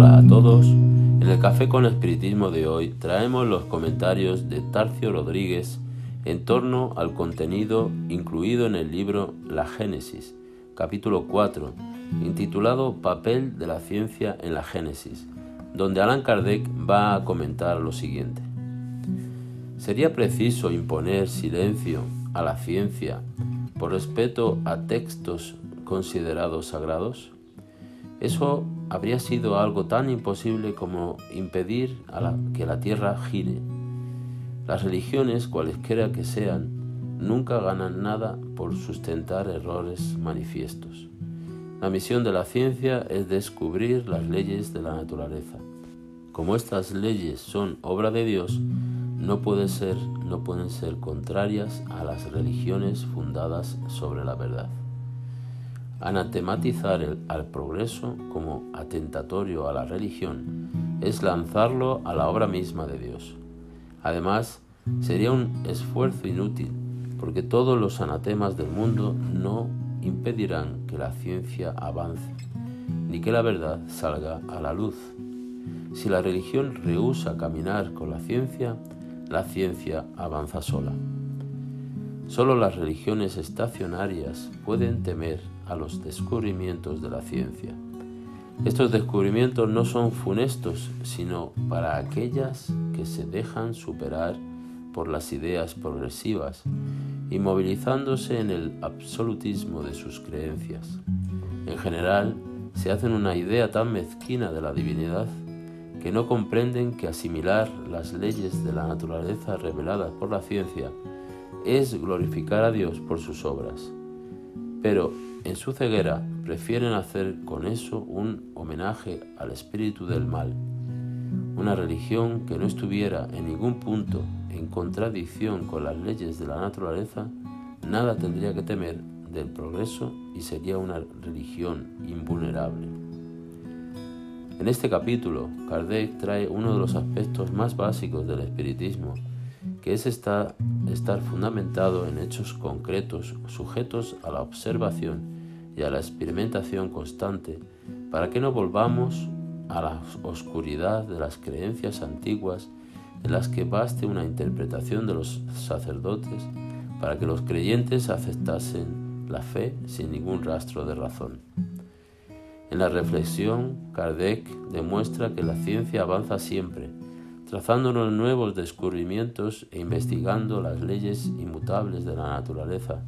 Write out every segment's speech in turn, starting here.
a todos. En el Café con Espiritismo de hoy traemos los comentarios de Tarcio Rodríguez en torno al contenido incluido en el libro La Génesis, capítulo 4, intitulado Papel de la ciencia en la Génesis, donde Alan Kardec va a comentar lo siguiente. ¿Sería preciso imponer silencio a la ciencia por respeto a textos considerados sagrados? Eso habría sido algo tan imposible como impedir que la Tierra gire. Las religiones, cualesquiera que sean, nunca ganan nada por sustentar errores manifiestos. La misión de la ciencia es descubrir las leyes de la naturaleza. Como estas leyes son obra de Dios, no, pueden ser contrarias a las religiones fundadas sobre la verdad. Anatematizar al progreso como atentatorio a la religión es lanzarlo a la obra misma de Dios. Además, sería un esfuerzo inútil, porque todos los anatemas del mundo no impedirán que la ciencia avance, ni que la verdad salga a la luz. Si la religión rehúsa caminar con la ciencia, la ciencia avanza sola. Solo las religiones estacionarias pueden temer a los descubrimientos de la ciencia. Estos descubrimientos no son funestos, sino para aquellas que se dejan superar por las ideas progresivas, inmovilizándose en el absolutismo de sus creencias. En general, se hacen una idea tan mezquina de la divinidad que no comprenden que asimilar las leyes de la naturaleza reveladas por la ciencia es glorificar a Dios por sus obras. Pero en su ceguera prefieren hacer con eso un homenaje al espíritu del mal. Una religión que no estuviera en ningún punto en contradicción con las leyes de la naturaleza, nada tendría que temer del progreso y sería una religión invulnerable. En este capítulo, Kardec trae uno de los aspectos más básicos del espiritismo, que es estar, fundamentado en hechos concretos sujetos a la observación y a la experimentación constante, para que no volvamos a la oscuridad de las creencias antiguas en las que baste una interpretación de los sacerdotes para que los creyentes aceptasen la fe sin ningún rastro de razón. En la reflexión, Kardec demuestra que la ciencia avanza siempre, trazándonos nuevos descubrimientos e investigando las leyes inmutables de la naturaleza,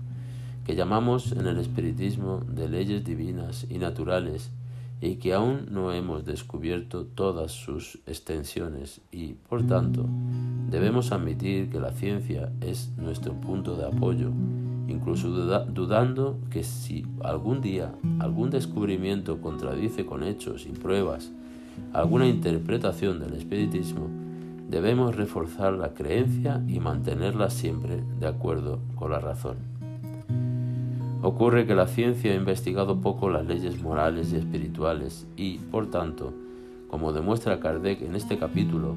que llamamos en el espiritismo de leyes divinas y naturales, y que aún no hemos descubierto todas sus extensiones. Y, por tanto, debemos admitir que la ciencia es nuestro punto de apoyo, incluso dudando que si algún día algún descubrimiento contradice con hechos y pruebas alguna interpretación del espiritismo, debemos reforzar la creencia y mantenerla siempre de acuerdo con la razón. Ocurre que la ciencia ha investigado poco las leyes morales y espirituales y, por tanto, como demuestra Kardec en este capítulo,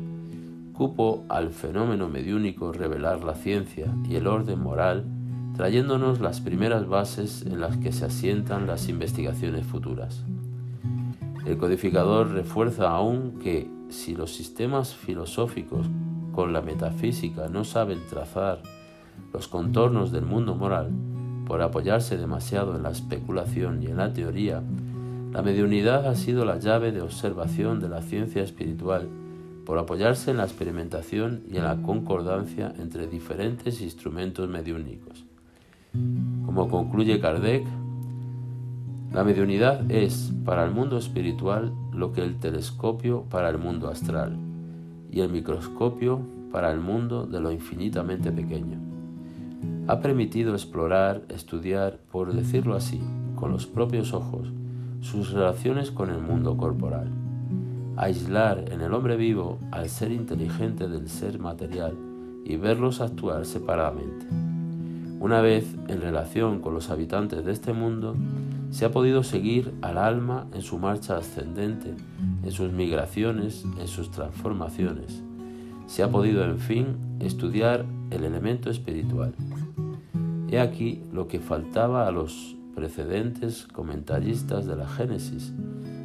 cupo al fenómeno mediúnico revelar la ciencia y el orden moral, trayéndonos las primeras bases en las que se asientan las investigaciones futuras. El codificador refuerza aún que si los sistemas filosóficos con la metafísica no saben trazar los contornos del mundo moral, por apoyarse demasiado en la especulación y en la teoría, la mediunidad ha sido la llave de observación de la ciencia espiritual por apoyarse en la experimentación y en la concordancia entre diferentes instrumentos mediúnicos. Como concluye Kardec, la mediunidad es para el mundo espiritual lo que el telescopio para el mundo astral y el microscopio para el mundo de lo infinitamente pequeño. Ha permitido explorar, estudiar, por decirlo así, con los propios ojos, sus relaciones con el mundo corporal, aislar en el hombre vivo al ser inteligente del ser material y verlos actuar separadamente. Una vez en relación con los habitantes de este mundo, se ha podido seguir al alma en su marcha ascendente, en sus migraciones, en sus transformaciones. Se ha podido, en fin, estudiar el elemento espiritual. He aquí lo que faltaba a los precedentes comentaristas de la Génesis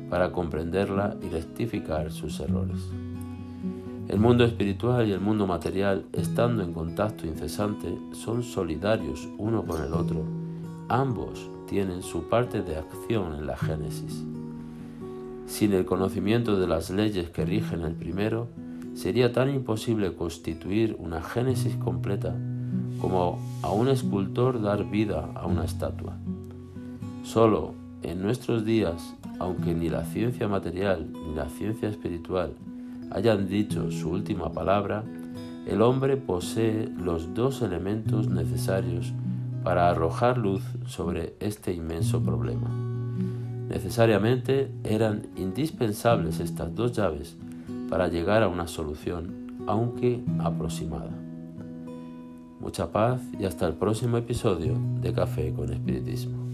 para comprenderla y rectificar sus errores. El mundo espiritual y el mundo material, estando en contacto incesante, son solidarios uno con el otro. Ambos tienen su parte de acción en la génesis. Sin el conocimiento de las leyes que rigen el primero, sería tan imposible constituir una génesis completa como a un escultor dar vida a una estatua. Solo en nuestros días, aunque ni la ciencia material ni la ciencia espiritual hayan dicho su última palabra, el hombre posee los dos elementos necesarios para arrojar luz sobre este inmenso problema. Necesariamente eran indispensables estas dos llaves para llegar a una solución, aunque aproximada. Mucha paz y hasta el próximo episodio de Café con Espiritismo.